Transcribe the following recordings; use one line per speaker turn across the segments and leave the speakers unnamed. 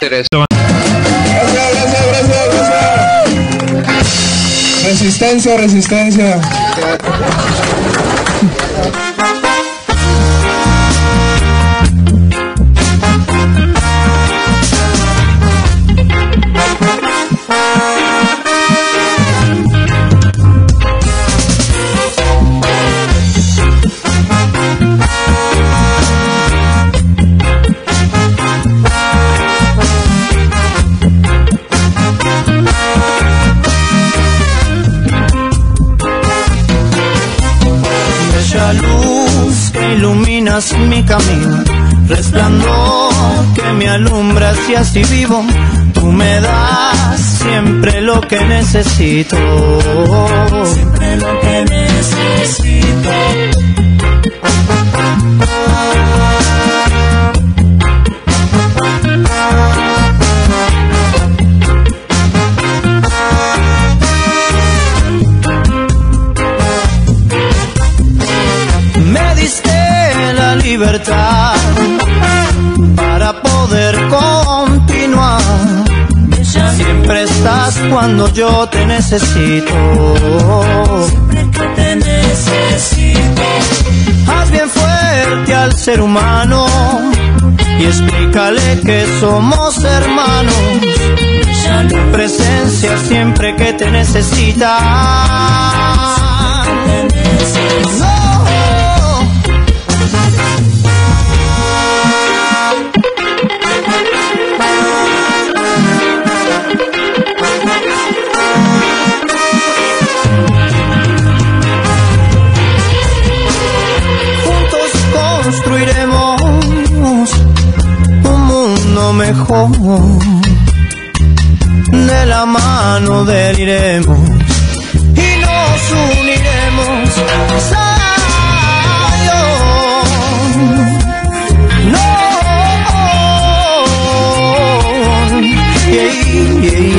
Gracias.
Resistencia, resistencia.
Camino, resplandor que me alumbra y así vivo. Tú me das siempre lo que necesito.
Siempre lo que necesito.
Cuando yo te necesito.
Siempre que te necesito.
Haz bien fuerte al ser humano y explícale que somos hermanos. Tu presencia siempre que te necesita. De la mano deliremos y nos uniremos. No. Yeah, yeah.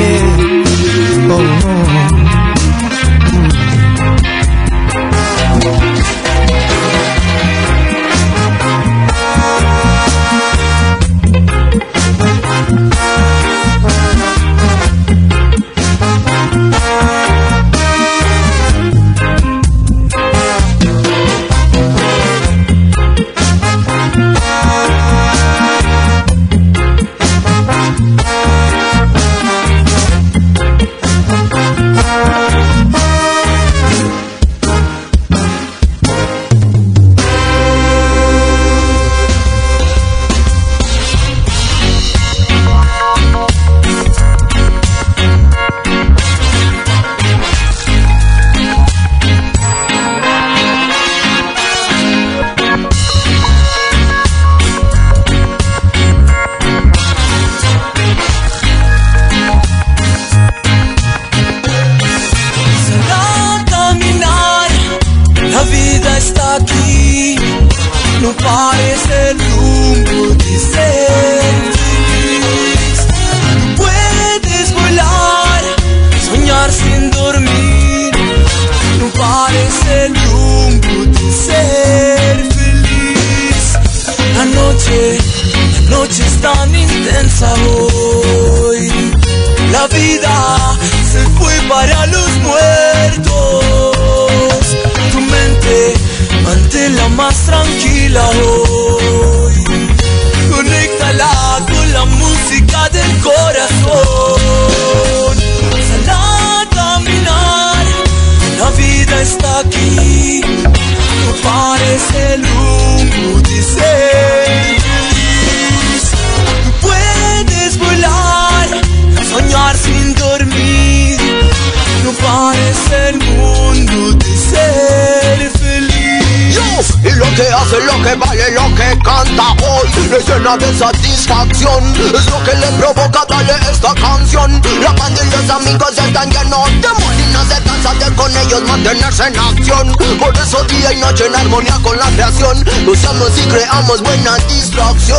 una de satisfacción Es lo que le provoca darle esta canción. La banda y los amigos están llenos de molinas de casa De
con ellos mantenerse en acción. Por eso día y noche en armonía con la creación. Usamos y creamos buena distracción.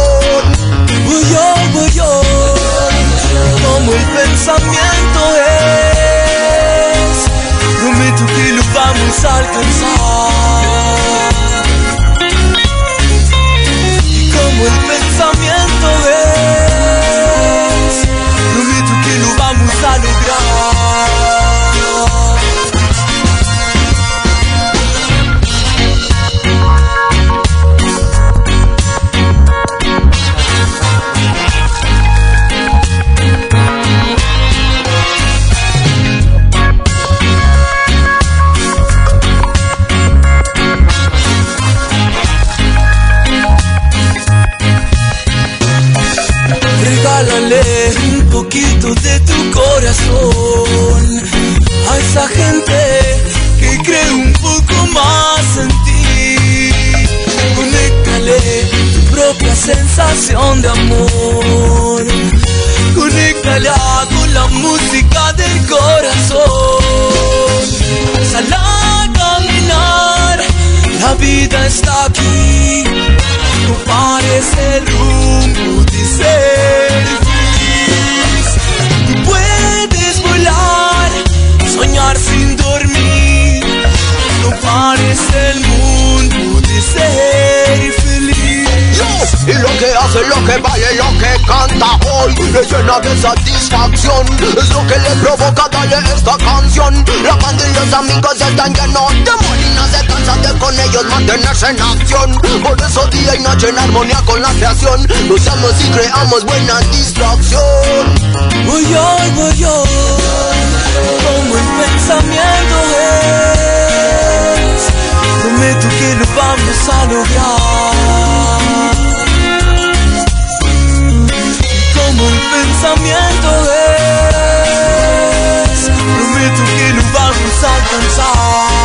Darle esta canción La banda y los amigos están llenos de no se cansan de con ellos mantenerse en acción Por eso día y noche en armonía con la creación Luchamos y creamos buena distracción
Voy hoy, voy hoy, como el pensamiento es. Prometo que lo vamos a lograr. Como el pensamiento Prometo que lo vamos a alcanzar.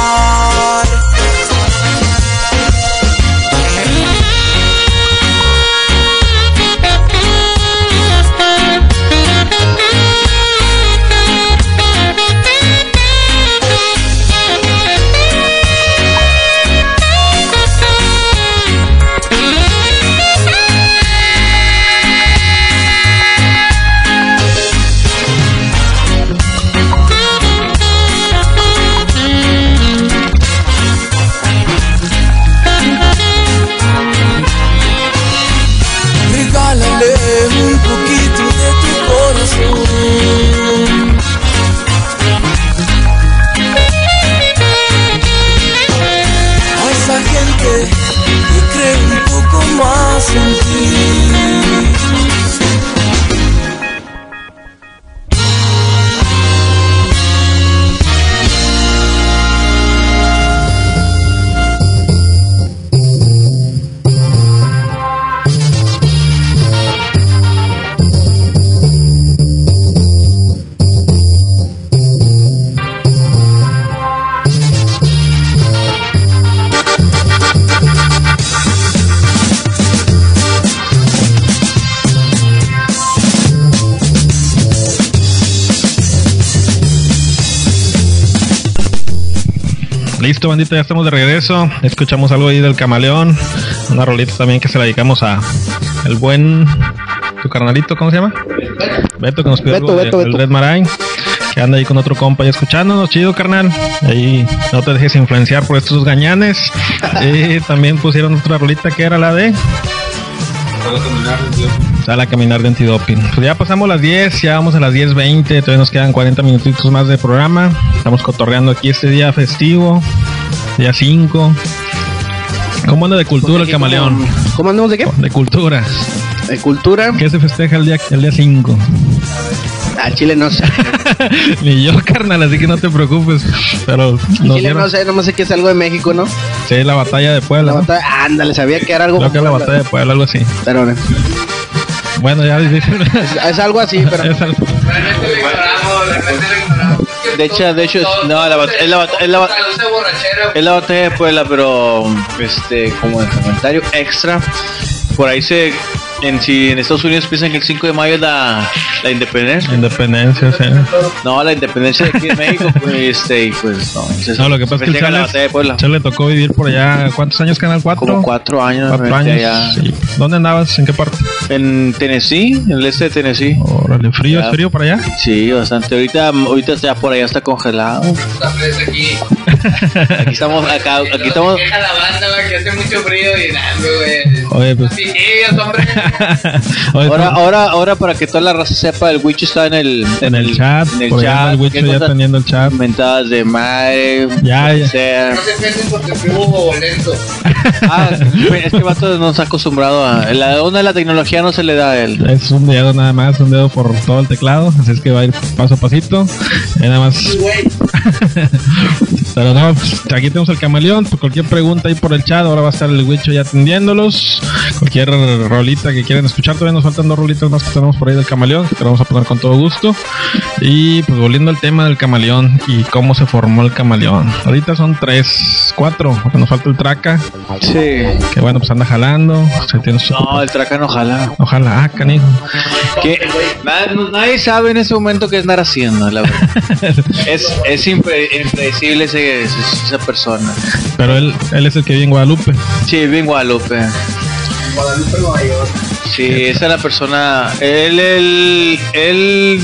Listo, bandita, ya estamos de regreso. Escuchamos algo ahí del camaleón. Una rolita también que se la dedicamos a el buen tu carnalito, ¿cómo se llama? Beto, que nos pidió
Beto,
algo de-
Beto,
del
Beto.
Red Marain. Que anda ahí con otro compa y escuchándonos, chido carnal. Ahí no te dejes influenciar por estos gañanes. y también pusieron otra rolita que era la de Sale a caminar de antidoping. Pues ya pasamos las 10, ya vamos a las 10.20, todavía nos quedan 40 minutitos más de programa. Estamos cotorreando aquí este día festivo, día 5. ¿Cómo anda de cultura el camaleón?
¿Cómo andamos de qué?
De cultura.
De cultura.
¿Qué se festeja el día el día 5?
A Chile no sé.
Ni yo, carnal, así que no te preocupes. Pero nos
Chile no sé, nomás sé que es algo de México, ¿no?
Sí, la batalla de Puebla.
La
¿no?
batalla, ándale, sabía que era algo.
Creo que es la batalla de Puebla, algo así.
Pero no.
Bueno, ya dicen.
Es algo así, pero.
Es algo-
De hecho, de hecho, es- no, la, es la, es la, es la batalla de Puebla, pero este, como el comentario extra, por ahí se, en si en Estados Unidos piensan que el 5 de mayo es la, la independencia.
Independencia, sí.
No, la independencia de aquí en México, pues, este, y pues no.
No, lo que pasa es que. Chale le tocó vivir por allá. ¿Cuántos años, Canal 4?
Como cuatro años,
Cuatro años.
allá.
sí. ¿Dónde andabas? ¿En qué parte?
En Tennessee, en el este de Tennessee.
Órale, frío,
Ya.
¿es frío para allá?
Sí, bastante. Ahorita, ahorita ya por allá está congelado. Aquí estamos, acá, aquí estamos.
Queja la banda, güey, que hace mucho frío y nada, güey.
Oye, pues.
Hombre.
Ahora, ahora, ahora para que toda la raza sepa, el Wicho está en el,
en el chat,
en el
por
chat.
el Wicho
¿Qué
ya teniendo el chat.
Mentadas de madre.
Ya, ya.
sea.
No se piensen porque estuvo lento.
Ah, es que vato no está acostumbrado a. La onda de la tecnología no se le da a él.
Es un dedo nada más, un dedo por todo el teclado, así es que va a ir paso a pasito. Y nada más. Pero no, aquí tenemos el camaleón. Por cualquier pregunta ahí por el chat, ahora va a estar el Wicho ya atendiéndolos. Cualquier rolita que quieren escuchar. Todavía nos faltan dos rolitas más que tenemos por ahí del camaleón, que te vamos a poner con todo gusto. Y pues volviendo al tema del camaleón y cómo se formó el camaleón. Ahorita son tres, cuatro, porque nos falta el traca,
Sí.
que bueno, pues anda jalando. Se tiene su-
No, el Tracan ojalá.
Ojalá, ah, canijo.
Que na- no- nadie sabe en ese momento qué andar haciendo, la verdad. es es impre- impredecible ese- esa persona.
Pero él, él es el que vive en Guadalupe.
Sí, vive en Guadalupe.
Guadalupe, Nueva York.
Sí, esa es la persona. Él, él, él.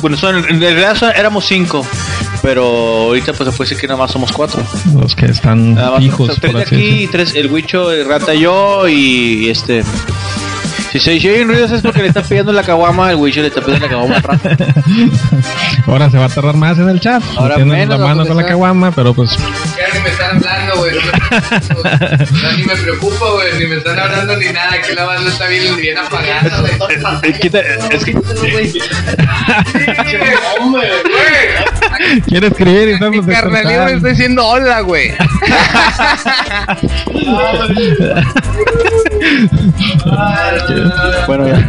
Bueno, son, en realidad son- éramos cinco. Pero ahorita pues se puede decir que nada más somos cuatro.
Los que están
Nada más,
fijos,
o sea, tres
por
de
así
aquí,
decirlo.
y tres, el Huicho, el Rata y yo y este. Si se oyen ruidos es porque le está pidiendo la caguama, el Huicho le está pidiendo la caguama al Rata.
Ahora se va a tardar más en el chat.
Ahora menos,
la mano con la caguama, pero pues
güey. No, no, ni me preocupa, güey. Ni me están hablando ni nada. Aquí la banda está bien, bien apagada, güey.
Quita- es que
Hombre, güey.
quiere escribir y estamos
Mi carnalito me está diciendo hola, güey.
bueno, ya.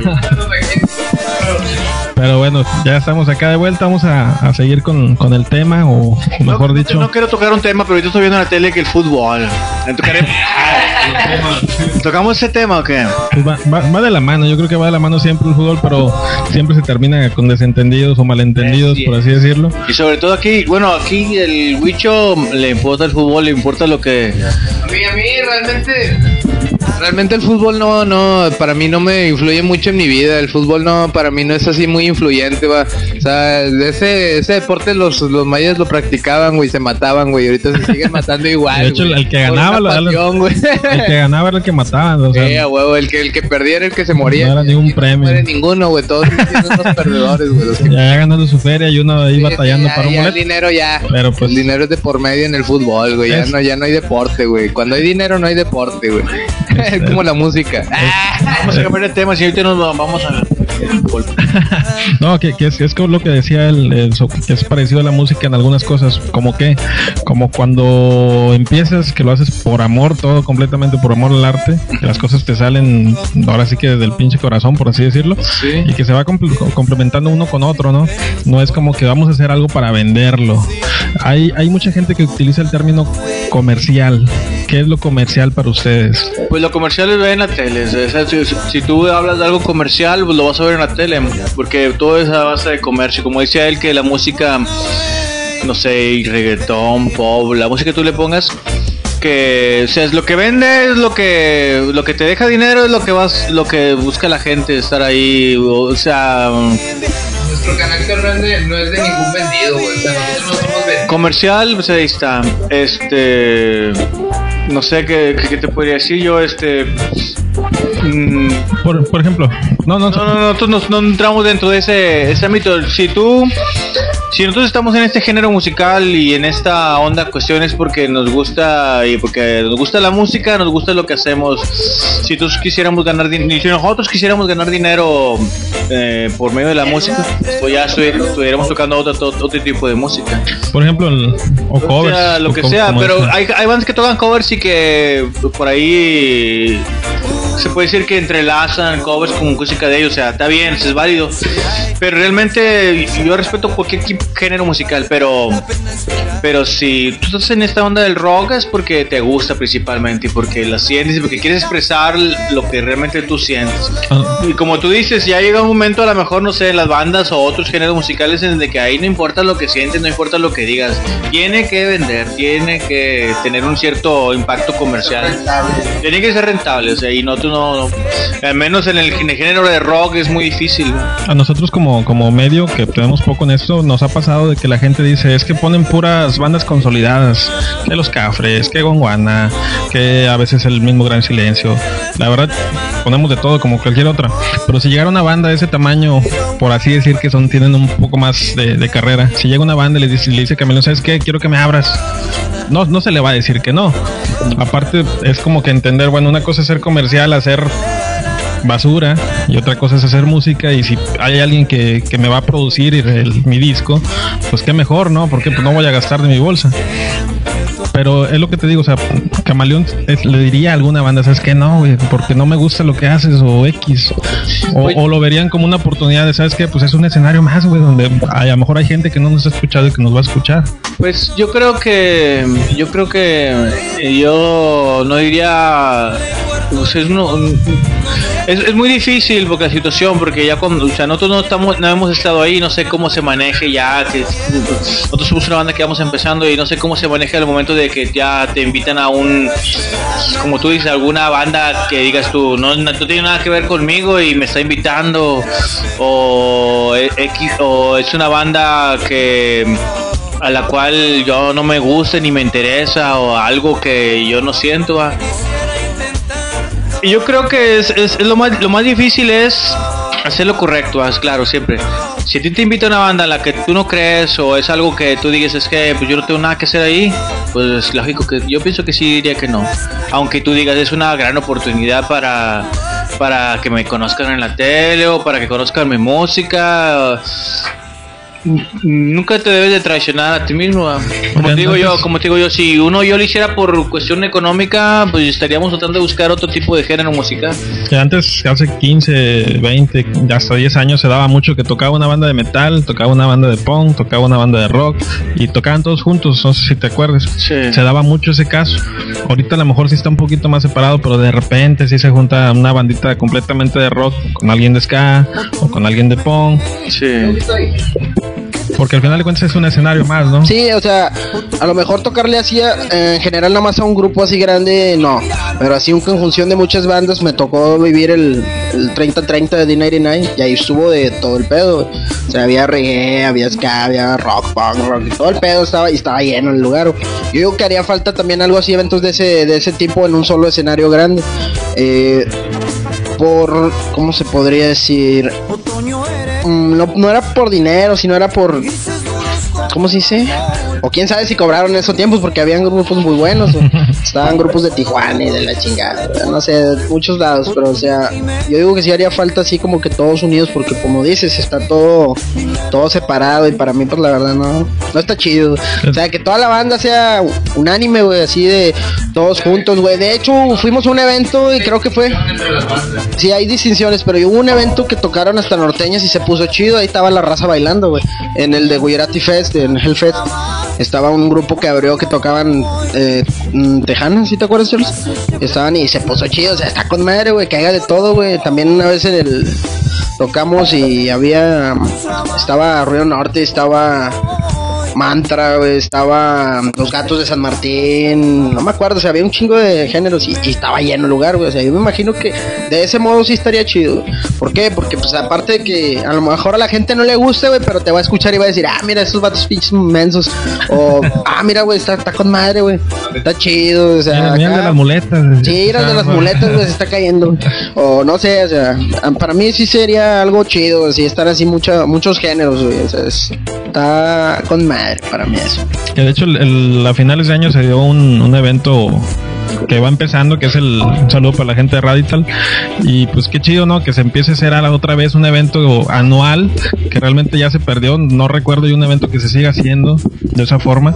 Pero bueno, ya estamos acá de vuelta. Vamos a, a seguir con, con el tema, o, mejor
no,
dicho,
No quiero tocar un tema, pero ahorita estoy viendo en la tele que el fútbol. ¿Le tocaré- ¿Tocamos ese tema o qué?
pues va, va- va de la mano. Yo creo que va de la mano siempre el fútbol, pero siempre se termina con desentendidos o malentendidos, por así decirlo.
Y sobre todo aquí, bueno, aquí el Huicho le importa el fútbol, le importa lo que.
A mí, a mí, realmente.
Realmente el fútbol no, no, para mí no me influye mucho en mi vida. El fútbol no, para mí no es así muy influyente, va. O sea, ese, ese deporte los, los mayas lo practicaban, güey, se mataban, güey. Ahorita se siguen matando igual.
De hecho,
güey.
el que ganaba lo-
pasión, güey.
El que ganaba era el que mataban. O sea,
huevo, el que, el que perdía era el que se moría.
No era ningún premio.
No muere ninguno, güey. Todos unos perdedores, güey. que-
ya ganando su feria y uno ahí
Sí,
batallando
ya-
para un
ya el dinero ya.
Pero, pues-
el dinero es de por medio en el fútbol, güey. Ya no, ya no hay deporte, güey. Cuando hay dinero no hay deporte, güey. Es como la música.
Vamos a cambiar de tema, si ahorita nos vamos a.
No, que, que es, es como lo que decía el so- que es parecido a la música en algunas cosas, como que, como cuando empiezas, que lo haces por amor, todo completamente por amor al arte, que las cosas te salen ahora sí que desde el pinche corazón, por así decirlo, y que se va comple- co- complementando uno con otro, ¿no? No es como que vamos a hacer algo para venderlo. Hay, hay mucha gente que utiliza el término comercial. ¿Qué es lo comercial para ustedes?
Pues lo comercial es ver en la tele. o sea, si, si tú hablas de algo comercial, pues lo vas a ver en la tele. Porque todo es a base de comercio. Como decía él, que la música, no sé, reggaetón, pop, la música que tú le pongas, que o sea, es lo que vende es lo que lo que te deja dinero es lo que vas lo que busca la gente estar ahí o sea
Nuestro carácter no es de, no es de ningún vendido, güey. O sea, nosotros no somos vendidos.
comercial pues ahí está este no sé qué, qué- te podría decir. Yo este mm,
Por, por ejemplo, no, no,
No, no, no, nosotros no, no entramos dentro de ese, ese ámbito. Si tú, si nosotros estamos en este género musical y en esta onda, cuestiones porque nos gusta y porque nos gusta la música, nos gusta lo que hacemos. Si todos quisiéramos ganar dinero, si nosotros quisiéramos ganar dinero eh, por medio de la música, pues ya estu- estuviéramos tocando otro, otro, otro tipo de música.
por ejemplo, el- o
O
covers.
sea, lo
o
que sea, pero hay, hay bandas que tocan covers y que por ahí se puede decir que entrelazan covers con música de ellos, o sea, está bien, es válido. Pero realmente yo respeto cualquier tipo- género musical, pero pero si tú estás en esta onda del rock es porque te gusta principalmente y porque la sientes y porque quieres expresar lo que realmente tú sientes.
Ah,
Y como tú dices, ya llega un momento, a lo mejor, no sé, en las bandas o otros géneros musicales en el que ahí no importa lo que sientes, no importa lo que digas. Tiene que vender, tiene que tener un cierto impacto comercial. Tiene que ser rentable, o sea, y no, tú no, no- al menos en el, género de rock es muy difícil.
A nosotros como, como medio que tenemos poco en esto, nos ha pasado de que la gente dice, es que ponen puras bandas consolidadas, que los Cafres, que Gonguana, que a veces el mismo Gran Silencio. La verdad, ponemos de todo como cualquier otra. Pero si llegara una banda de ese tamaño, por así decir que son, tienen un poco más de, de carrera, si llega una banda y le dice, le dice Camilo, ¿sabes qué? Quiero que me abras. No, no se le va a decir que no. Aparte, es como que entender, bueno, una cosa es ser comercial, hacer basura y otra cosa es hacer música y si hay alguien que, que me va a producir el- mi disco, pues qué mejor, ¿no? Porque pues no voy a gastar de mi bolsa. Pero es lo que te digo, o sea, Camaleón le diría a alguna banda, ¿sabes qué? No, güey, porque no me gusta lo que haces o X. O, lo verían como una oportunidad de, ¿sabes qué? Pues es un escenario más, güey, donde hay- a lo mejor hay gente que no nos ha escuchado y que nos va a escuchar.
Pues yo creo que yo creo que eh, yo no diría es, es, muy difícil porque la situación porque ya cuando o sea, nosotros no estamos no hemos estado ahí no sé cómo se maneje ya que nosotros somos una banda que vamos empezando y no sé cómo se maneja el momento de que ya te invitan a un como tú dices alguna banda que digas tú no, no, no tiene nada que ver conmigo y me está invitando o o es una banda que a la cual yo no me guste ni me interesa o algo que yo no siento. ¿va? Y yo creo que es, es- es lo, más, lo más difícil es hacer lo correcto, claro, siempre. Si a ti te invita una banda a la que tú no crees o es algo que tú digas es que pues yo no tengo nada que hacer ahí, pues lógico que yo pienso que sí diría que no. Aunque tú digas es una gran oportunidad para, para que me conozcan en la tele o para que conozcan mi música. Nunca te debes de traicionar a ti mismo. Como te digo yo, como te digo yo, si uno yo lo hiciera por cuestión económica, pues estaríamos tratando de buscar otro tipo de género musical.
Que antes, hace 15, 20, hasta 10 años se daba mucho que tocaba una banda de metal, tocaba una banda de punk, tocaba una banda de rock y tocaban todos juntos, no sé si te acuerdas.
Sí.
Se daba mucho ese caso. Ahorita a lo mejor sí está un poquito más separado, pero de repente sí se junta una bandita completamente de rock con alguien de ska o con alguien de punk,
Sí.
Porque al final de cuentas es un escenario más, ¿no?
Sí, o sea, a lo mejor tocarle así a- en general nada más a un grupo así grande, no. Pero así en conjunción de muchas bandas me tocó vivir el, el 30-30 de D99 y ahí estuvo de todo el pedo. O sea, había reggae, había ska, había rock, punk, rock, todo el pedo estaba y estaba lleno el lugar. Yo digo que haría falta también algo así, eventos de ese, de ese tipo en un solo escenario grande. Eh, por, ¿cómo se podría decir? Mm, no, no era por dinero, sino era por ¿cómo se dice? O quién sabe si cobraron esos tiempos porque habían grupos muy buenos. o estaban grupos de Tijuana y de la chingada. No sé, de muchos lados. Pero o sea, yo digo que sí haría falta así como que todos unidos porque como dices, está todo, todo separado y para mí pues la verdad no, no está chido. O sea, que toda la banda sea unánime, güey, así de todos juntos, güey. De hecho, fuimos a un evento y creo que fue... Sí, hay distinciones, pero hubo un evento que tocaron hasta norteñas y se puso chido. Ahí estaba la raza bailando, güey. En el de Gujarati Fest, en Hellfest, estaba un grupo que abrió que tocaban eh, mm, Tejanas, ¿sí te acuerdas, Charles? Estaban y se puso chido, o sea, está con madre, güey, que de todo, güey. También una vez en el. Tocamos y había. Estaba Río Norte, estaba. Mantra, güey, estaba Los Gatos de San Martín, no me acuerdo, o sea, había un chingo de géneros y, y estaba lleno el lugar, güey, o sea, yo me imagino que de ese modo sí estaría chido. ¿Por qué? Porque, pues, aparte de que a lo mejor a la gente no le guste, güey, pero te va a escuchar y va a decir, ah, mira, esos vatos pinches mensos, o, ah, mira, güey, está, está con madre, güey, está chido, o sea,
Mira, mira de las muletas.
Sí, el de las muletas, güey, se está cayendo. O no sé, o sea, para mí sí sería algo chido, así estar así mucha, muchos géneros, güey. O sea, es- está con madre para mí eso.
De hecho el- a finales de año se dio un, un evento que va empezando, que es el un saludo para la gente de Radical. Y pues qué chido, ¿no? Que se empiece a hacer otra vez un evento anual que realmente ya se perdió. No recuerdo de un evento que se siga haciendo de esa forma.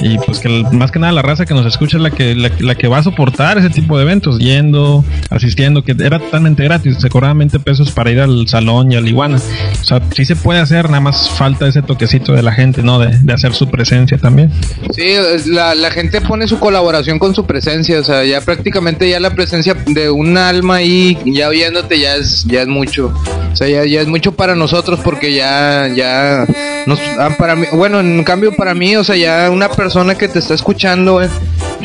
Y pues que más que nada la raza que nos escucha es la que, la, la que va a soportar ese tipo de eventos, yendo, asistiendo, que era totalmente gratis. Se cobraban 20 pesos para ir al salón y al iguana. O sea, sí se puede hacer, nada más falta ese toquecito de la gente, ¿no? De, de hacer su presencia también.
Sí, la, la gente pone su colaboración con su presencia, o sea, ya prácticamente ya la presencia de un alma ahí ya viéndote ya es ya es mucho. O sea, ya, ya es mucho para nosotros porque ya ya nos ah, para mí, bueno, en cambio para mí, o sea, ya una persona que te está escuchando, eh,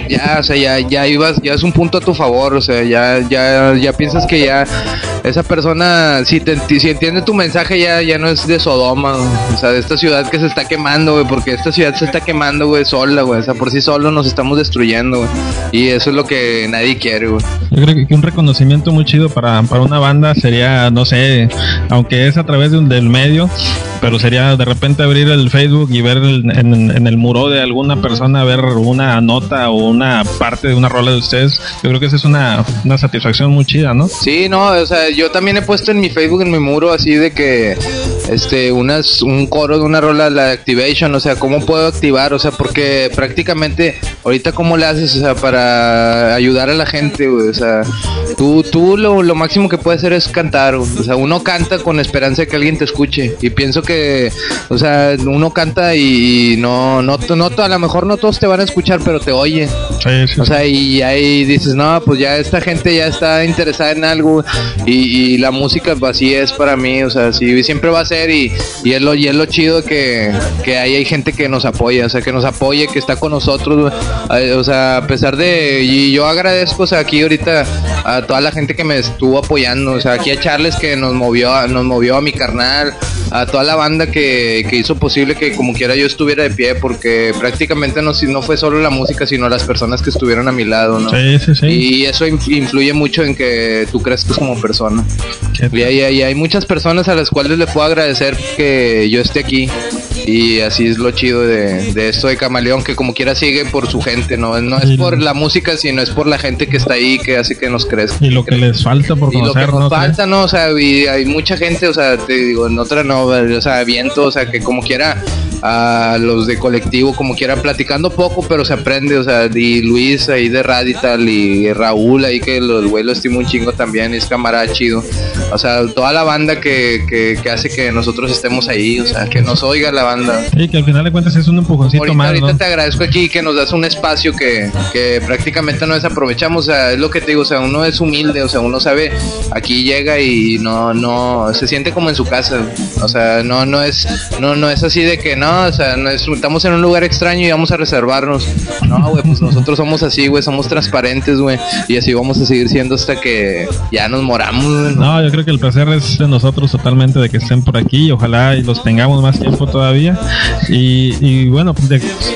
ya, o sea, ya ya ibas ya es un punto a tu favor, o sea, ya ya ya piensas que ya esa persona si te si entiende tu mensaje ya ya no es de Sodoma, o sea, de esta ciudad que se está quemando, güey, porque esta ciudad se está quemando, güey, sola, güey, o sea, por sí solo nos estamos destruyendo, güey. Y eso es lo que nadie quiere, güey.
Yo creo que un reconocimiento muy chido para, para una banda sería, no sé, aunque es a través de un, del medio, pero sería de repente abrir el Facebook y ver el- en, en el muro de alguna persona, ver una nota o una parte de una rola de ustedes. Yo creo que esa es una, una satisfacción muy chida, ¿no?
Sí, no, o sea, yo también he puesto en mi Facebook, en mi muro, así de que este, unas, un coro de una rola, la activation, o sea, ¿cómo puedo activar? O sea, porque prácticamente ahorita cómo le haces, o sea, para ayudar a la gente, o sea, tú, tú lo, lo máximo que puedes hacer es cantar, o sea, uno canta con esperanza de que alguien te escuche y pienso que, o sea, uno canta y no, no, no, a lo mejor no todos te van a escuchar, pero te oyen. o sea, y ahí dices, no, pues ya esta gente ya está interesada en algo y, la música pues, así es para mí, o sea, sí, siempre va a ser y, y, es, lo, y es lo chido que, que ahí hay gente que nos apoya, o sea, que nos apoye, que está con nosotros, o sea, a pesar de, y yo agradezco, o sea, aquí ahorita a toda la gente que me estuvo apoyando, o sea, aquí a Charles que nos movió, nos movió a mi carnal, a toda la banda que, que hizo posible que como quiera yo estuviera de pie, porque prácticamente no, no fue solo la música, sino las personas que estuvieron a mi lado, ¿no?
Sí, sí, sí.
Y eso influye mucho en que tú crezcas como persona. Y hay, hay, hay muchas personas a las cuales le puedo agradecer que yo esté aquí. Y así es lo chido de, de, esto de Camaleón, que como quiera sigue por su gente, ¿no? No es por la música, sino es por la gente que está ahí, que hace que nos crezca.
Y lo que les falta por conocer,
Y lo que nos falta, ¿no? O sea, y hay mucha gente, o sea, te digo, en otra no, o sea, viento, o sea, que como quiera a los de colectivo, como quiera, platicando poco, pero se aprende, o sea, y Luis ahí de Radital y Raúl ahí que el güey lo estimo un chingo también, es camarada chido. O sea, toda la banda que, que, hace que nosotros estemos ahí, o sea, que nos oiga la banda.
Y que al final de cuentas es un empujoncito
ahorita,
más.
Ahorita te agradezco aquí que nos das un espacio que, que prácticamente no desaprovechamos, o sea, es lo que te digo, o sea, uno es humilde, o sea, uno sabe, aquí llega y no, no, se siente como en su casa, o sea, no, no es, no, no es así de que no, o sea, estamos en un lugar extraño y vamos a reservarnos. No, güey, pues nosotros somos así, güey, somos transparentes, güey, y así vamos a seguir siendo hasta que ya nos moramos.
¿no? yo creo que el placer es de nosotros totalmente de que estén por aquí y ojalá y los tengamos más tiempo todavía. Y, bueno,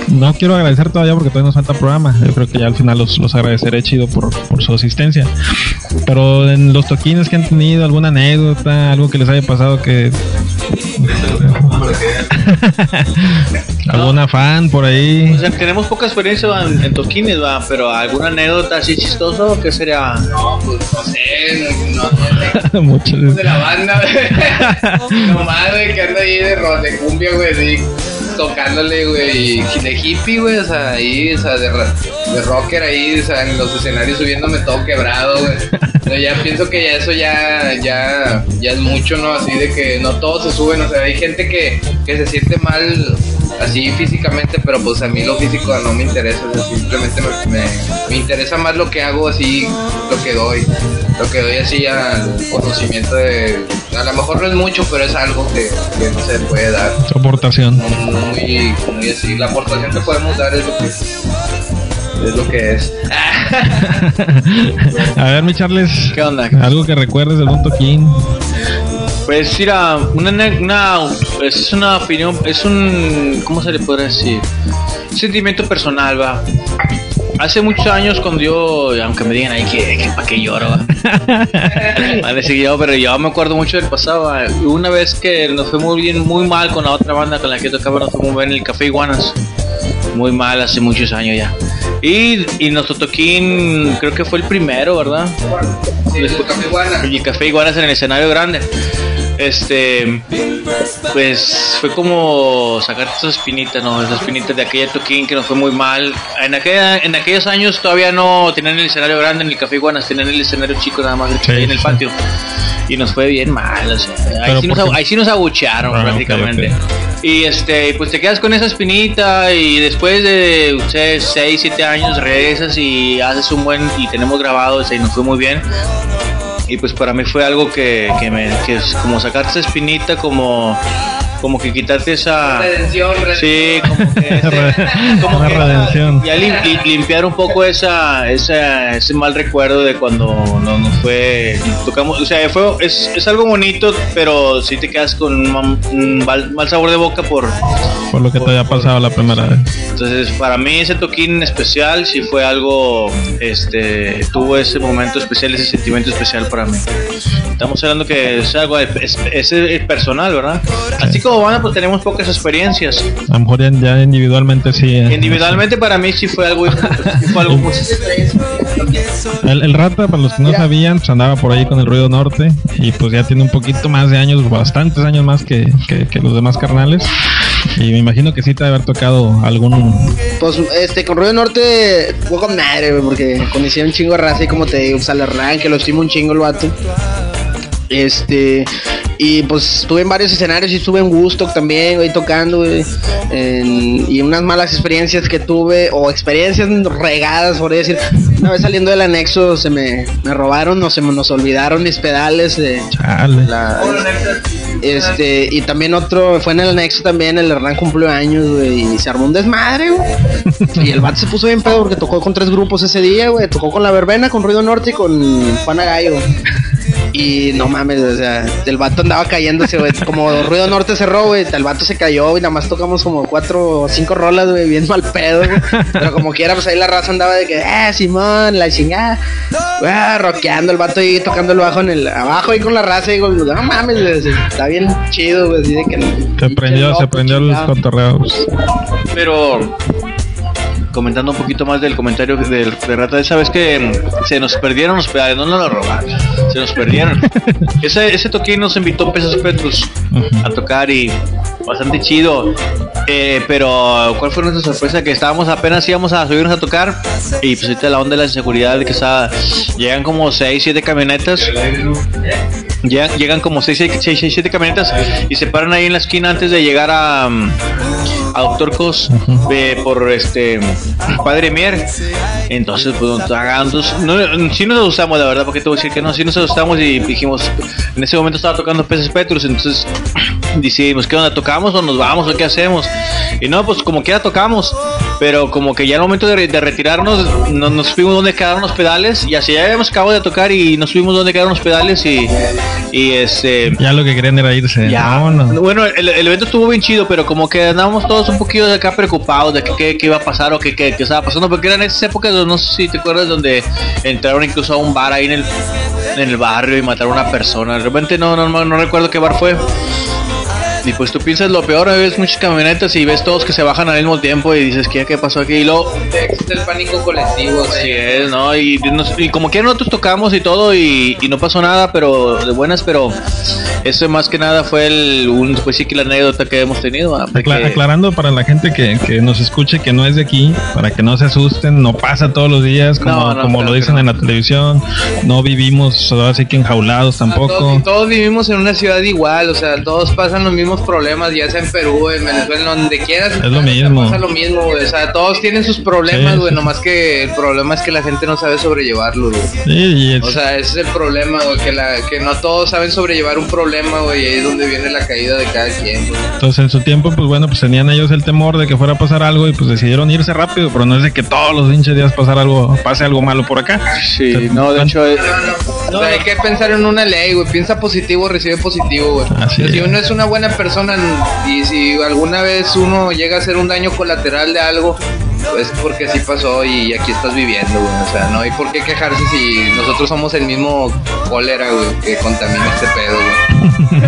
no quiero agradecer todavía porque todavía nos falta programa. Yo creo que ya al final los, los agradeceré chido por, por su asistencia. Pero en los toquines que han tenido, alguna anécdota, algo que les haya pasado que ¿Alguna fan por ahí?
O sea, tenemos poca experiencia en, toquines, ¿va? pero alguna anécdota así chistosa o qué sería?
No, pues no sé, no, no, no de la banda, Nomás, güey, que anda ahí de, de cumbia, güey, tocándole, güey, de hippie, güey, o sea, ahí, o sea, de, de rocker ahí, o sea, en los escenarios subiéndome todo quebrado, güey. Pero ya pienso que ya eso ya, ya, ya es mucho, ¿no? Así de que no todos se suben, o sea, hay gente que, que se siente mal así físicamente, pero pues a mí lo físico no me interesa, o sea, simplemente me, me, interesa más lo que hago así, lo que doy, lo que doy así al conocimiento de, a lo mejor no es mucho, pero es algo que, que no se puede dar.
Su aportación.
Muy, muy así, la aportación que podemos dar es lo que es lo que es.
a ver, mi Charles.
¿Qué onda?
Algo que recuerdes del Punto King.
Pues mira, una, una, es una opinión, es un, ¿cómo se le puede decir? Sentimiento personal, va. Hace muchos años cuando yo, aunque me digan ahí que, que para qué lloro, va. a decir yo, pero yo me acuerdo mucho del pasado. Una vez que nos fue muy bien, muy mal con la otra banda con la que tocaba, nos fue muy bien en el Café Iguanas. Muy mal hace muchos años ya. Y, y nuestro toquín, creo que fue el primero, ¿verdad?
Sí, el Café Iguanas.
Y el Café Iguanas en el escenario grande. Este, pues fue como sacar esas espinitas, ¿no? Esas espinitas de aquella toquín que nos fue muy mal. En, aquella, en aquellos años todavía no tenían el escenario grande en el Café Iguanas, tenían el escenario chico nada más ahí en el patio. Y nos fue bien mal, o sea, ahí, sí nos, ahí, sí nos, abuchearon ah, prácticamente. Y este, pues te quedas con esa espinita y después de 6, 7 años regresas y haces un buen, y tenemos grabado, y nos fue muy bien y pues para mí fue algo que, que, me, que es como sacarte esa espinita, como como que quitarte esa
redención,
sí como que,
como que redención.
ya limpiar un poco esa, esa ese mal recuerdo de cuando no nos fue tocamos o sea fue es, es algo bonito pero si te quedas con un, mal, sabor de boca por
por lo que te haya pasado la primera vez.
Entonces para mí ese toquín especial sí fue algo este tuvo ese momento especial ese sentimiento especial para mí. Estamos hablando que es algo es, es, personal verdad así como banda pues tenemos pocas experiencias.
A lo mejor ya, ya individualmente sí. eh.
Individualmente para mí sí fue algo, sí fue algo muy-
El, el Rata, para los que no sabían, pues andaba por ahí con el Ruido Norte y pues ya tiene un poquito más de años, bastantes años más que, que- que los demás carnales. Y me imagino que sí te haber tocado algún...
Pues este, con Ruido Norte fue con madre, porque conocí un chingo de raza y como te digo, pues al arranque, lo estimo un chingo el vato. Este, y pues estuve en varios escenarios y estuve en Gusto también, güey, tocando, güey. en- y unas malas experiencias que tuve, o experiencias regadas, por decir. Una vez saliendo del anexo se me, me robaron o se me nos olvidaron mis pedales
Chale.
la, este, y también otro, fue en el anexo también, el Hernán cumplió años, güey, y se armó un desmadre, güey. Y el vato se puso bien pedo porque tocó con tres grupos ese día, güey. Tocó con La Verbena, con Ruido Norte y con Juana Gallo. Y no mames, o sea, el vato andaba cayéndose, güey. Como Ruido Norte cerró, güey, el vato se cayó y nada más tocamos como cuatro o cinco rolas, güey, bien mal pedo, güey. Pero como quiera, pues ahí la raza andaba de que, eh, Simón, la chingada. Güey, rockeando el vato ahí tocando el bajo en el, abajo ahí con la raza y güey, no mames, güey, está bien chido, güey, que
Se prendió, se prendió el
chingado.
cotorreo. pues.
Pero comentando un poquito más del comentario del de Rata, esa vez que mm, se nos perdieron los pedales, no nos los robaron, se nos perdieron. ese, ese toquín nos invitó Pesos Petrus a tocar y bastante chido. Eh, pero ¿cuál fue nuestra sorpresa? Que estábamos apenas íbamos a subirnos a tocar y pues ahorita la onda de la inseguridad de que está, llegan como 6, 7 camionetas Llegan, llegan como 6, 6, 7 camionetas y se paran ahí en la esquina antes de llegar a, a Doctor Cos eh, por este Padre Mier. Entonces, pues nos hagan dos- no, sí nos asustamos, la verdad, porque te voy a decir que no, sí nos asustamos y dijimos, en ese momento estaba tocando Peces Petrus, entonces decidimos, ¿qué onda? ¿Tocamos o nos vamos o qué hacemos? Y no, pues como quiera tocamos, pero como que ya al momento de, de retirarnos, no, nos fuimos donde quedaron los pedales y así ya habíamos acabado de tocar y nos fuimos donde quedaron los pedales y, y este...
Ya lo que querían era irse.
Ya. Bueno, el, el evento estuvo bien chido, pero como que andábamos todos un poquito de acá preocupados de que, qué- iba a pasar o qué, qué- qué estaba pasando, porque eran esas épocas, no sé si te acuerdas, donde entraron incluso a un bar ahí en el, en el barrio y mataron a una persona. De repente no, no, no, no recuerdo qué bar fue. Y pues tú piensas lo peor, ves muchas camionetas y ves todos que se bajan al mismo tiempo y dices, ¿qué, qué pasó aquí? Y luego
Existe el pánico colectivo, güey.
es, ¿no? Y, nos- y como que nosotros tocamos y todo y, y no pasó nada, pero de buenas, pero eso más que nada fue el, un, pues sí que la anécdota que hemos tenido. ¿ah? De
Acla-
que-
aclarando para la gente que, que nos escuche que no es de aquí, para que no se asusten, no pasa todos los días como,
No, no,
como
claro
lo dicen
no.
en la televisión, no vivimos así que enjaulados tampoco.
Todos, todos vivimos en una ciudad igual, o sea, todos pasan los mismos problemas, ya sea en Perú, en Venezuela, en donde quieras.
Es lo mismo.
Pasa lo mismo, güey. O sea, todos tienen sus problemas, güey.
sí.
Nomás que el problema es que la gente no sabe sobrellevarlo, güey.
Sí, y es-
O sea, ese es el problema, güey. Que, la, que no todos saben sobrellevar un problema, güey. Y ahí es donde viene la caída de cada quien, güey.
entonces en su tiempo, pues bueno, pues tenían ellos el temor de que fuera a pasar algo y pues decidieron irse rápido, pero no es de que todos los pinches días pasar algo, pase algo malo por acá.
Sí, no, de hecho, eh,
O sea, hay que pensar en una ley, güey. Piensa positivo, recibe positivo, güey.
Así
O sea, Si
es.
uno es una buena persona y si alguna vez uno llega a hacer un daño colateral de algo, pues porque así pasó y aquí estás viviendo, güey. O sea, no hay por qué quejarse si nosotros somos el mismo cólera, güey, que contamina este pedo, güey.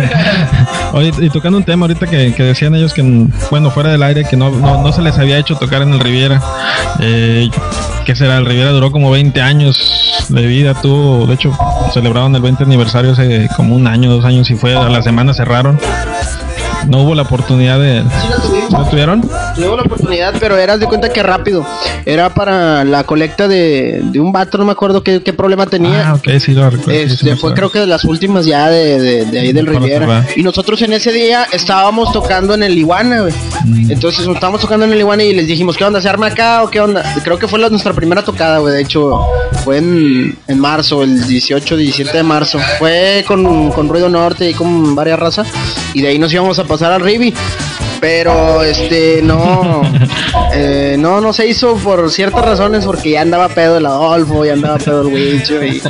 Oye, y tocando un tema ahorita que, que decían ellos que, bueno, fuera del aire, que no, no, no se les había hecho tocar en el Riviera. Eh, ¿Qué será? El Riviera duró como 20 años de vida. Tuvo, de hecho, celebraron el 20 aniversario hace como un año, dos años y fue a la semana cerraron. No hubo la oportunidad de... ¿No tuvieron?
La oportunidad, pero eras de cuenta que rápido. Era para la colecta de, de un vato, no me acuerdo qué, qué problema tenía.
Ah, ok, sí lo recuerdo. sí, sí
Este, fue creo que de las últimas ya de, de, de ahí del Riviera. Y nosotros en ese día estábamos tocando en el Iguana, güey.
Mm.
Entonces estábamos tocando en el Iguana y les dijimos, ¿qué onda? ¿Se arma acá o qué onda? Creo que fue la- nuestra primera tocada, güey. De hecho, fue en, en marzo, el 18, 17 de marzo. Fue con, con Ruido Norte y con varias razas. Y de ahí nos íbamos a pasar al Rivi. Pero este no eh, no no se hizo por ciertas razones porque ya andaba pedo el Adolfo, ya andaba pedo el Wicho y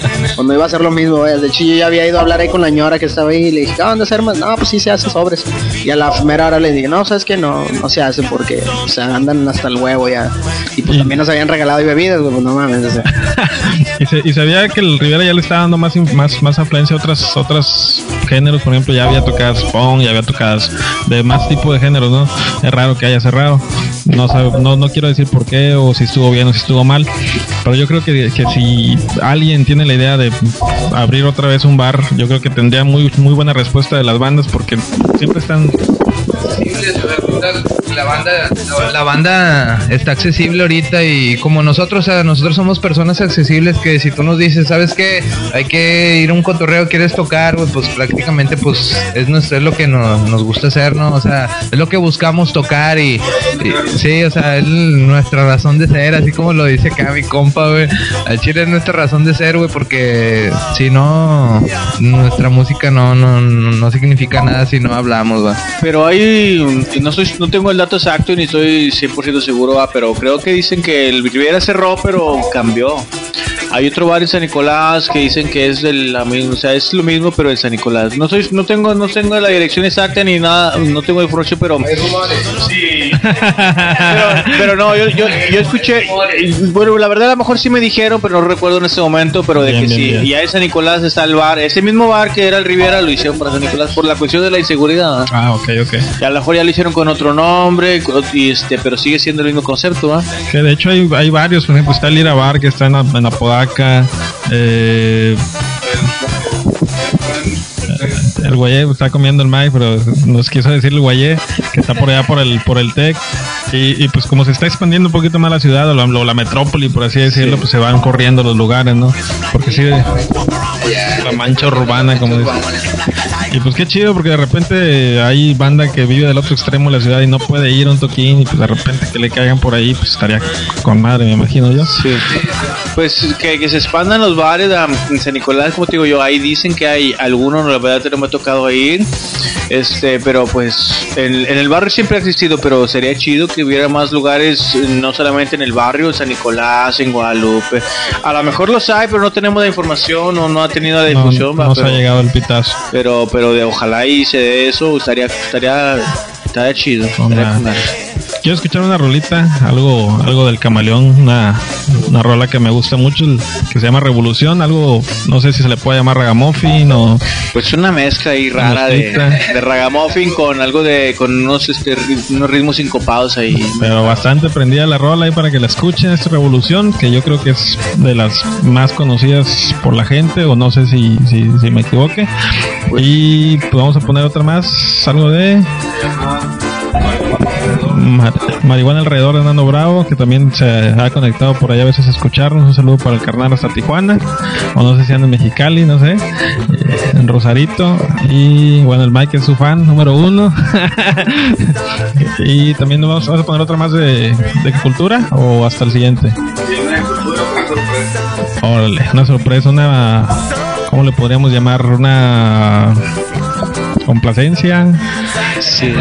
no iba a ser lo mismo, güey. De hecho yo ya había ido a hablar ahí con la ñora que estaba ahí y le dije, ¿qué onda hacer más? No, pues sí se hace sobres. Y a la primera hora le dije, no, sabes que no, no se hace porque o sea, andan hasta el huevo ya. Y pues también nos habían regalado y bebidas, pues no mames, o sea.
y, se, y sabía que el Rivera ya le estaba dando más, más, más afluencia a otras, otras géneros, por ejemplo, ya había tocadas punk, ya había tocadas de más tipo de géneros, ¿no? Es raro que haya cerrado. No, sab- no, no quiero decir por qué o si estuvo bien o si estuvo mal, pero yo creo que, que si alguien tiene la idea de abrir otra vez un bar, yo creo que tendría muy, muy buena respuesta de las bandas porque siempre están
La banda, la banda está accesible ahorita y como nosotros, o sea, nosotros somos personas accesibles que si tú nos dices, ¿sabes qué? Hay que ir a un cotorreo, quieres tocar, güey, pues prácticamente pues es nuestro, es lo que nos, nos gusta hacer, ¿no? O sea, es lo que buscamos tocar y, y- sí, o sea, es nuestra razón de ser, así como lo dice acá mi compa, güey. Al chile es nuestra razón de ser, güey, porque si no, nuestra música no, no, no, no significa nada si no hablamos, güey.
Pero hay, no soy, no tengo el dato exacto y ni estoy 100% seguro, va, pero creo que dicen que el Riviera cerró, pero cambió. Hay otro bar en San Nicolás que dicen que es de la misma, o sea, es lo mismo, pero en San Nicolás. No soy, no tengo, no tengo la dirección exacta ni nada, no tengo información, pero
Sí.
pero, pero no, yo, yo, yo escuché, y, bueno, la verdad a lo mejor sí me dijeron, pero no recuerdo en este momento, pero de
Bien,
que
bien,
sí,
bien.
ya en San Nicolás está el bar, ese mismo bar que era el Riviera lo hicieron para San Nicolás por la cuestión de la inseguridad. ¿no?
Ah, ok, ok.
Y a lo mejor ya lo hicieron con otro nombre, y este, pero sigue siendo el mismo concepto, ¿va?
Que de hecho hay, hay varios, por ejemplo, está el Irabar que está en, en Eh, el Guayé está comiendo el Mike, pero nos quiso decir el Guayé que está por allá por el por el Tec. Y, y pues como se está expandiendo un poquito más la ciudad o la, o la metrópoli, por así decirlo, pues se van corriendo los lugares, ¿no? Porque sí, la mancha urbana, como dicen. Y pues qué chido, porque de repente hay banda que vive del otro extremo de la ciudad y no puede ir a un toquín y pues de repente que le caigan por ahí, pues estaría con madre, me imagino yo.
Sí. Pues que, que se expandan los bares ah, en San Nicolás, como te digo yo, ahí dicen que hay algunos, la verdad no me ha tocado ir, este, pero pues en, en el barrio siempre ha existido, pero sería chido que hubiera más lugares, no solamente en el barrio, en San Nicolás, en Guadalupe. A lo mejor los hay, pero no tenemos la información o no ha tenido la
No,
difusión.
no nos ha llegado el pitazo.
pero, pero de ojalá y se dé eso, estaría, estaría, estaría chido. estaría.
Quiero escuchar una rolita, algo, algo del camaleón, una, una rola que me gusta mucho, que se llama Revolución, algo, no sé si se le puede llamar ragamuffin o
Pues una mezcla ahí rara de, de ragamuffin con algo de con unos este unos ritmos sincopados ahí.
pero bastante prendida la rola ahí para que la escuchen, esta Revolución, que yo creo que es de las más conocidas por la gente, o no sé si, si, si me equivoque. Y pues vamos a poner otra más, algo de Mar- Marihuana alrededor de Nano Bravo, que también se ha conectado por allá a veces a escucharnos. Un saludo para el carnal hasta Tijuana, o no sé si anda en Mexicali, no sé, eh, en Rosarito. Y bueno, el Mike es su fan número uno. y también nos vamos, vamos a poner otra más de, de cultura, o hasta el siguiente. Órale, una sorpresa, una. ¿Cómo le podríamos llamar? Una. Complacencia.
Sí.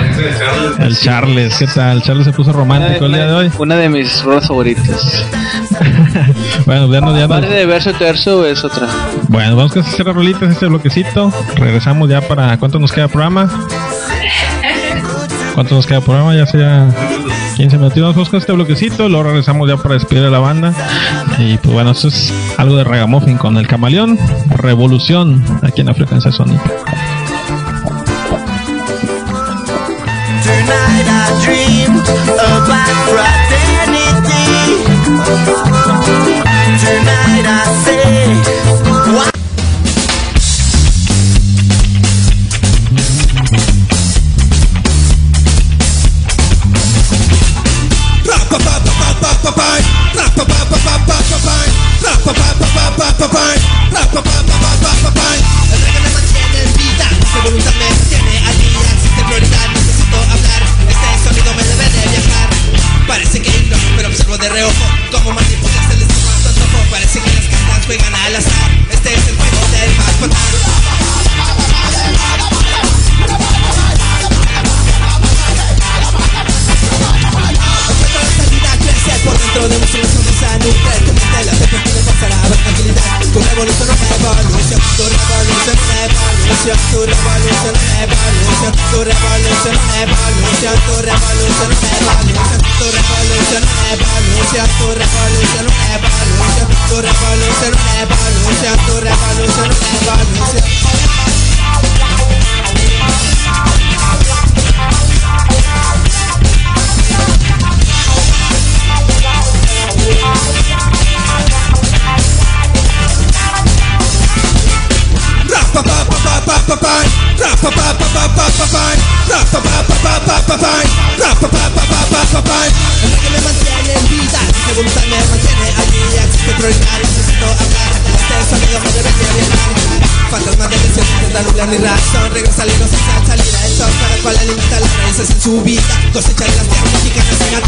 El Charles, ¿qué tal? Charles se puso romántico el día de hoy.
Una de mis rolas favoritas.
Bueno, ya no, ya no-
Padre de verso terzo es otra.
Bueno, vamos a hacer rolitas este bloquecito. Regresamos ya para. ¿Cuánto nos queda programa? ¿Cuánto nos queda programa? Ya sea 15 minutos. Vamos con este bloquecito. Luego regresamos ya para despedir a la banda. Y pues bueno, esto es algo de Ragamuffin con el camaleón. Revolución aquí en la frecuencia sónica.
Tonight I dreamed about fraternity. Tonight I say,
revolution, to revolution, evolution, to revolution, evolution, to revolution, evolution, to revolution, evolution, to revolution, evolution, to revolution, evolution, to revolution, evolution. que me
mantiene en vida me mantiene allí Este sonido me debe Fantasma de sin salida para las en su vida Cosecha las tierras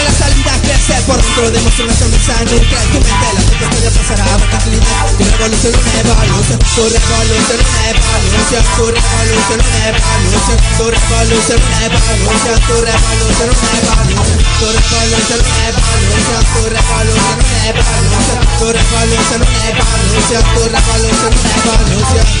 Encuentra la salida, crece por dentro Demuestra una sonrisa nuclear Tu mente la tempestad pasará a tranquilidad Tu revolución, una evolución Tu revolución, una evolución Tu revolución, una evolución Tu revolución, una evolución Tu revolución, una evolución Tu revolución, una evolución Tu revolución, una evolución Tu revolución, una evolución Tu revolución, una evolución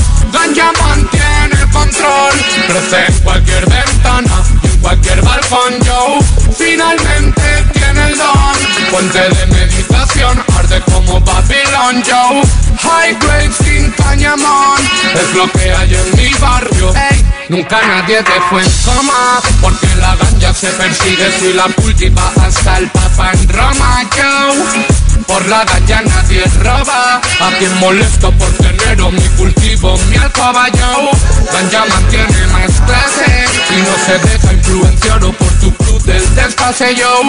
Control, crece en cualquier ventana y en cualquier balcón. Yo finalmente tiene el don, fuente de meditación, arde como Babylon. Yo high grade sin cañamón, es lo que hay en mi barrio. Ey, Nunca nadie te fue en coma Porque la ganja se persigue si la cultiva hasta el papa en Roma Yo Por la ganja nadie roba. A quien molesto por tener mi cultivo mi alcoba Yo Ganja mantiene más clase Y no se deja influenciar por tu club del desfase Yo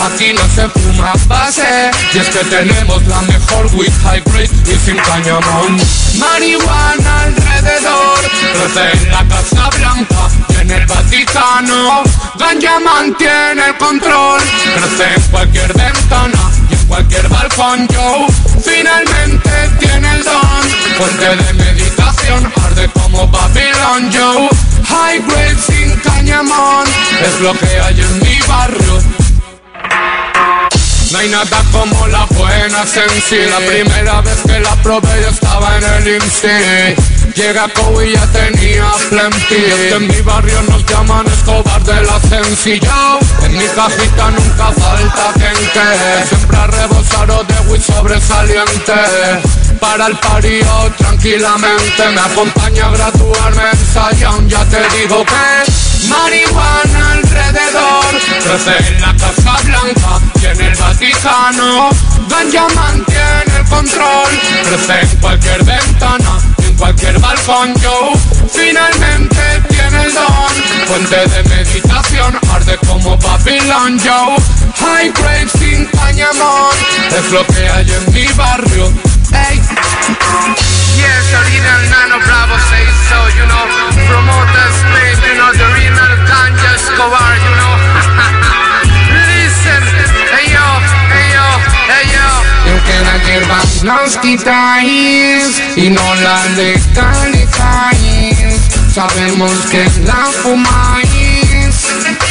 Aquí no se fuma base Y es que tenemos la mejor weed high grade y sin cañamón Marihuana alrededor Crece en la Casa Blanca y en el Vaticano. Ganja mantiene el control Crece en cualquier ventana cualquier balcón. Yo finalmente tiene el don Fuente de meditación arde como Babylon Yo High grade sin cañamón Es lo que hay en mi barrio no hay nada como la buena sensi. La primera vez que la probé yo estaba en el IMSI Llega Cowie y ya tenía plenty. Es en mi barrio nos llaman Escobar de la sencilla En mi cajita nunca falta gente Siempre a rebosar o de whisky sobresaliente. Para el parío tranquilamente. Me acompaña a graduarme en Zion. Ya te digo que marihuana alrededor, desde en la Casa Blanca y en el Vaticano, ganja mantiene el control, desde en cualquier ventana, en cualquier balcón. Yo, finalmente tiene el don, fuente de meditación, arde como Babylon yo, high grade sin cañamón, es lo que hay en mi barrio. Yes, original nano bravo Ganja Escobar, you know Listen, hey yo, hey yo, hey yo. Y no la legalizáis Sabemos que la fumáis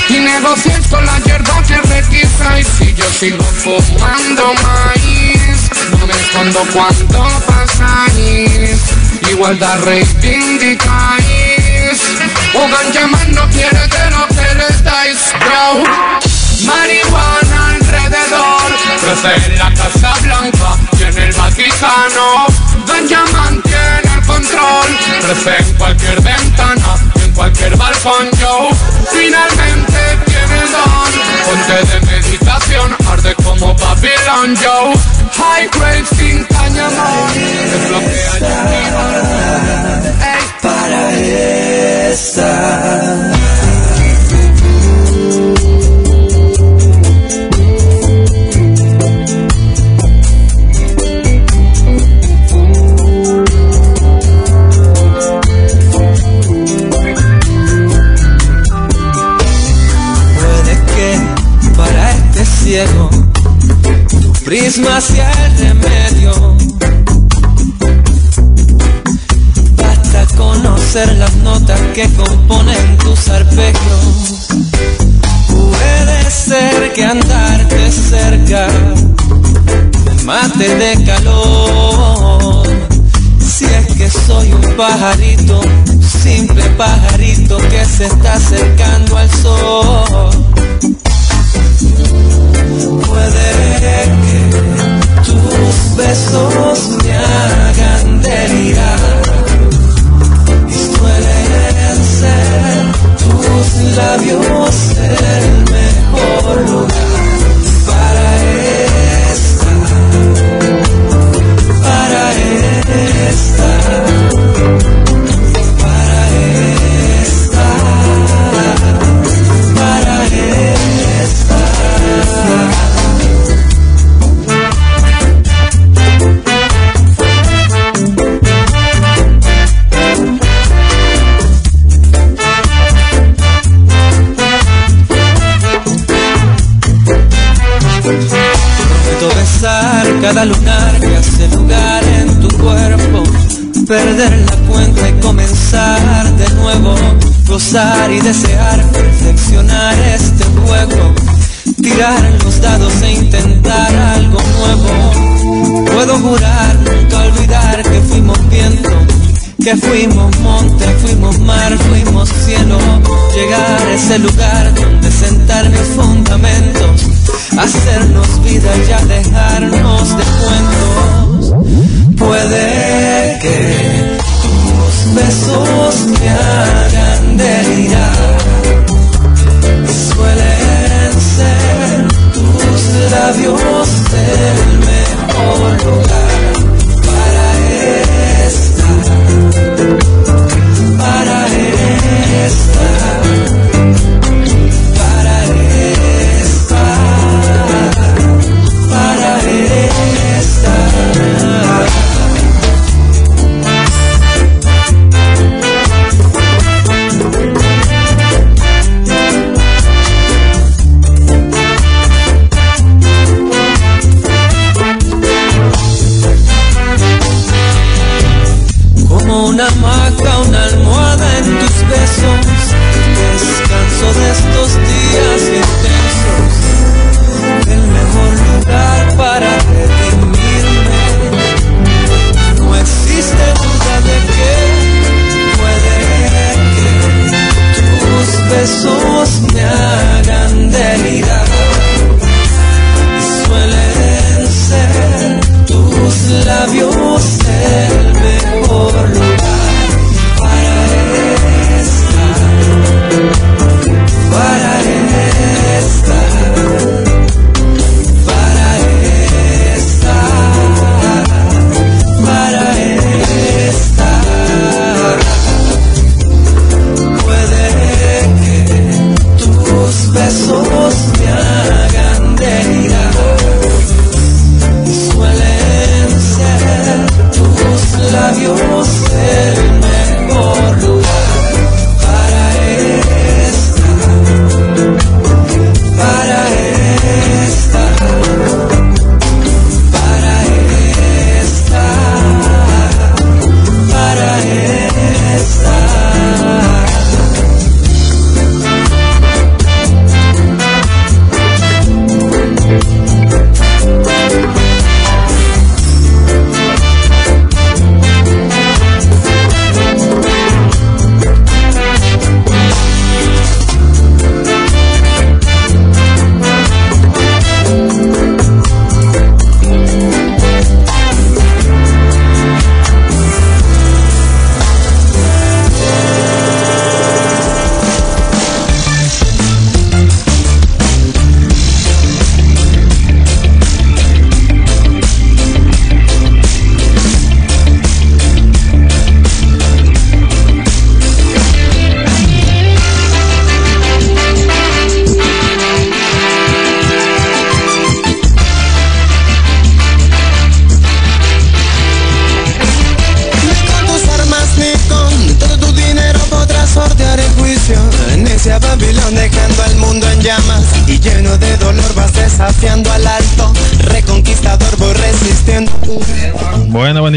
Y negociáis con la hierba que requisáis Y yo sigo fumando maíz No me escondo cuando pasáis Igualdad reivindicáis O ganja man no Marihuana alrededor. Crece en la Casa Blanca y en el Vaticano. Ganja mantiene el control. Crece en cualquier ventana en cualquier balcón. Yo finalmente tiene don. Fuente de meditación arde como Babylon Yo High grade sin cañamón. Es lo que
para esta. Prisma hacia el remedio. Basta conocer las notas que componen tus arpegios. Puede ser que andarte cerca mate de calor. Si es que soy un pajarito, simple pajarito que se está acercando al sol. Puede que tus besos me hagan delirar. Y suelen ser tus labios el mejor lugar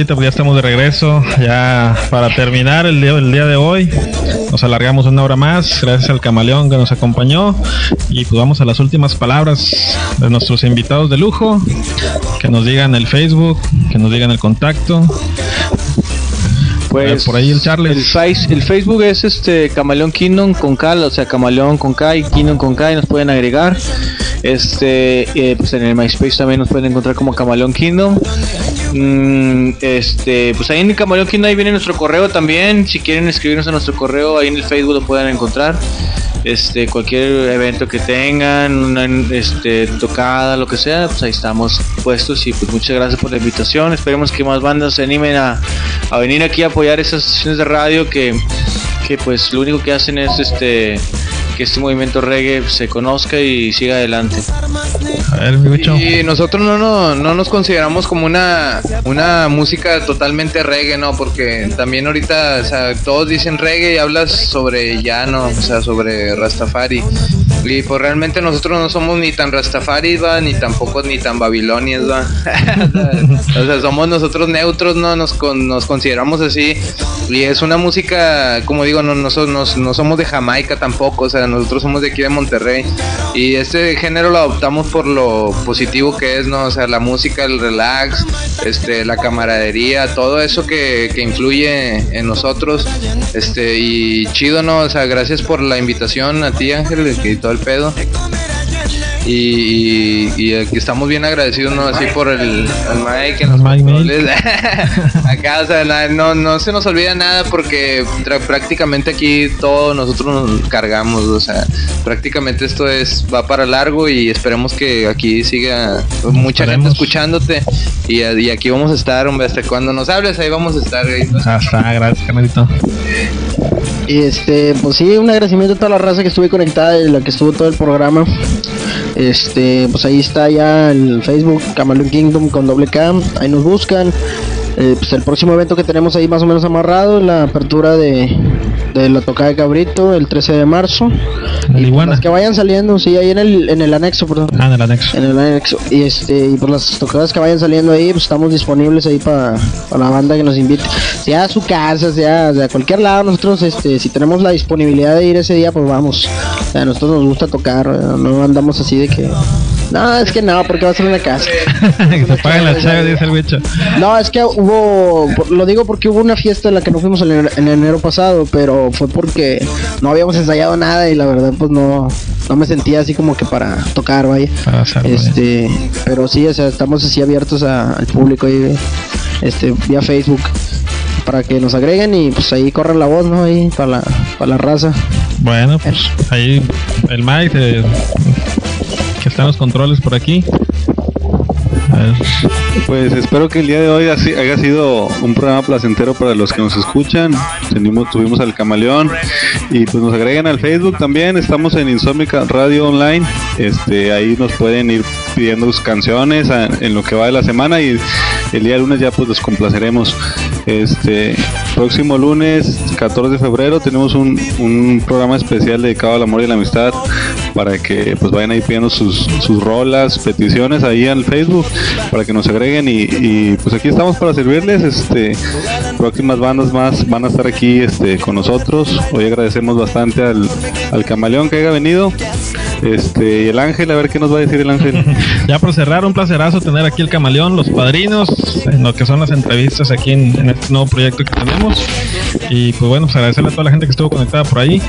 bandita, pues ya estamos de regreso. Ya para terminar el día, el día de hoy, nos alargamos una hora más. Gracias al camaleón que nos acompañó. Y pues vamos a las últimas palabras de nuestros invitados de lujo. Que nos digan el Facebook, que nos digan el contacto.
Pues
por ahí el Charles.
El, face- el Facebook es este Camaleón Kingdom con K, o sea, Camaleón con K y Kingdom con K y nos pueden agregar. Este, eh, pues en el MySpace también nos pueden encontrar como Camaleón Kingdom. Mm, este, pues ahí en el Camaleón Kingdom ahí viene nuestro correo también. Si quieren escribirnos a nuestro correo, ahí en el Facebook lo pueden encontrar. Este, cualquier evento que tengan, una este, tocada, lo que sea, pues ahí estamos puestos y pues muchas gracias por la invitación. Esperemos que más bandas se animen a, a venir aquí a apoyar esas estaciones de radio que, que pues lo único que hacen es este que este movimiento reggae se conozca y siga adelante.
Y nosotros no, no, no nos consideramos como una, una música totalmente reggae, ¿no? Porque también ahorita, o sea, todos dicen reggae y hablas sobre llano, o sea, sobre Rastafari. Y pues realmente nosotros no somos ni tan Rastafari, va, ni tampoco ni tan babilonias, va. o sea, somos nosotros neutros, ¿no? Nos, con- nos consideramos así. Y es una música, como digo, no, no, so- no- no somos de Jamaica tampoco, o sea, nosotros somos de aquí de Monterrey. Y este género lo adoptamos por lo positivo que es, ¿no? O sea, la música, el relax, este, la camaradería, todo eso que, que influye en nosotros. Este, y chido, ¿no? O sea, gracias por la invitación a ti, Ángel, y todo el pedo. Y, y, y aquí estamos bien agradecidos, ¿no? Así por el, el Mike en los controles. Acá, o sea, no, no se nos olvida nada porque prácticamente aquí todo nosotros nos cargamos, o sea, prácticamente esto es va para largo y esperemos que aquí siga mucha gente escuchándote y, y aquí vamos a estar, hombre, hasta cuando nos hables ahí vamos a estar. güey.
Hasta, gracias, carnalito.
Y este, pues sí, un agradecimiento a toda la raza que estuve conectada y la que estuvo todo el programa. Este, pues ahí está ya el Facebook, Camaleon Kingdom con doble K, ahí nos buscan. Eh, pues el próximo evento que tenemos ahí más o menos amarrado, la apertura de, de la tocada de Cabrito, el 13 de marzo. Y pues, las que vayan saliendo, sí, ahí en el, en el anexo, perdón.
Ah, en el anexo.
En el anexo. Y este, y por las tocadas que vayan saliendo ahí, pues estamos disponibles ahí para la banda que nos invite. Sea a su casa, sea de cualquier lado, nosotros este, si tenemos la disponibilidad de ir ese día, pues vamos. O sea, a nosotros nos gusta tocar, no andamos así de que. No, es que no, porque va a ser una casa.
que se paguen las chaves, dice el bicho.
No, es que hubo, lo digo porque hubo una fiesta en la que no fuimos en, en- en enero pasado, pero fue porque no habíamos ensayado nada y la verdad pues no, no me sentía así como que para tocar, vaya.
Para hacerlo,
Este, pero sí, o sea, estamos así abiertos a- al público ahí, este, vía Facebook para que nos agreguen y pues ahí corran la voz, ¿no? Ahí para la, para la raza.
Bueno, pues ahí el Mike, eh, que está en los controles por aquí.
Pues espero que el día de hoy haya sido un programa placentero para los que nos escuchan. Tenimos, tuvimos al Camaleón y pues nos agreguen al Facebook también. Estamos en Insómica Radio Online. Este, ahí nos pueden ir pidiendo sus canciones en lo que va de la semana y el día lunes ya pues los complaceremos. Este, próximo lunes 14 de febrero tenemos un, un programa especial dedicado al amor y la amistad para que pues vayan ahí pidiendo sus, sus rolas, peticiones ahí al Facebook para que nos agreguen y, pues aquí estamos para servirles. Este próximas bandas más van a estar aquí este con nosotros. Hoy agradecemos bastante al, al camaleón que haya venido. Este y el ángel, a ver qué nos va a decir el ángel.
Ya por cerrar, un placerazo tener aquí el camaleón, los padrinos, en lo que son las entrevistas aquí en este nuevo proyecto que tenemos. Y pues bueno, pues agradecerle a toda la gente que estuvo conectada por ahí.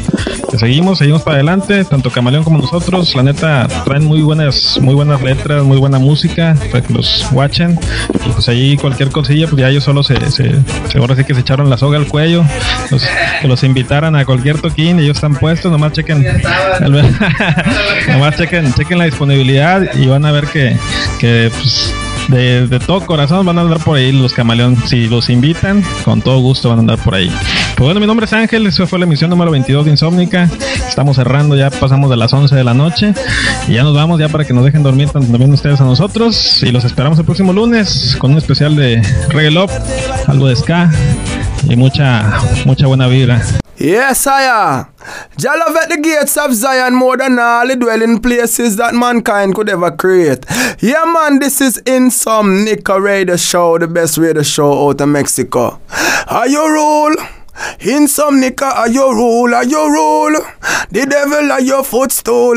Que seguimos, seguimos para adelante, tanto camaleón como nosotros. La neta, traen muy buenas, muy buenas letras, muy buena música, para que los watchen. Y pues ahí cualquier cosilla, pues ya ellos solo se, se, se- ahora sí que se echaron la soga al cuello. Los- que los invitaran a cualquier toquín, ellos están puestos, nomás chequen. Nomás chequen, chequen la disponibilidad y van a ver que, que pues, de, todo corazón van a andar por ahí los camaleón. Si los invitan, con todo gusto van a andar por ahí. Pues bueno, mi nombre es Ángel, esa fue la emisión número 22 de Insómnica. Estamos cerrando, ya pasamos de las 11 de la noche y ya nos vamos ya para que nos dejen dormir también ustedes a nosotros. Y los esperamos el próximo lunes con un especial de Reggae Love, algo de ska y mucha, mucha buena vibra.
Yes, I. Jah at the gates of Zion more than all the dwelling places that mankind could ever create. Yeah, man, this is Insomnica Radio Show, the best radio show out of Mexico. Are you rule? Insomnica are your rule, are your rule. The devil are your footstool.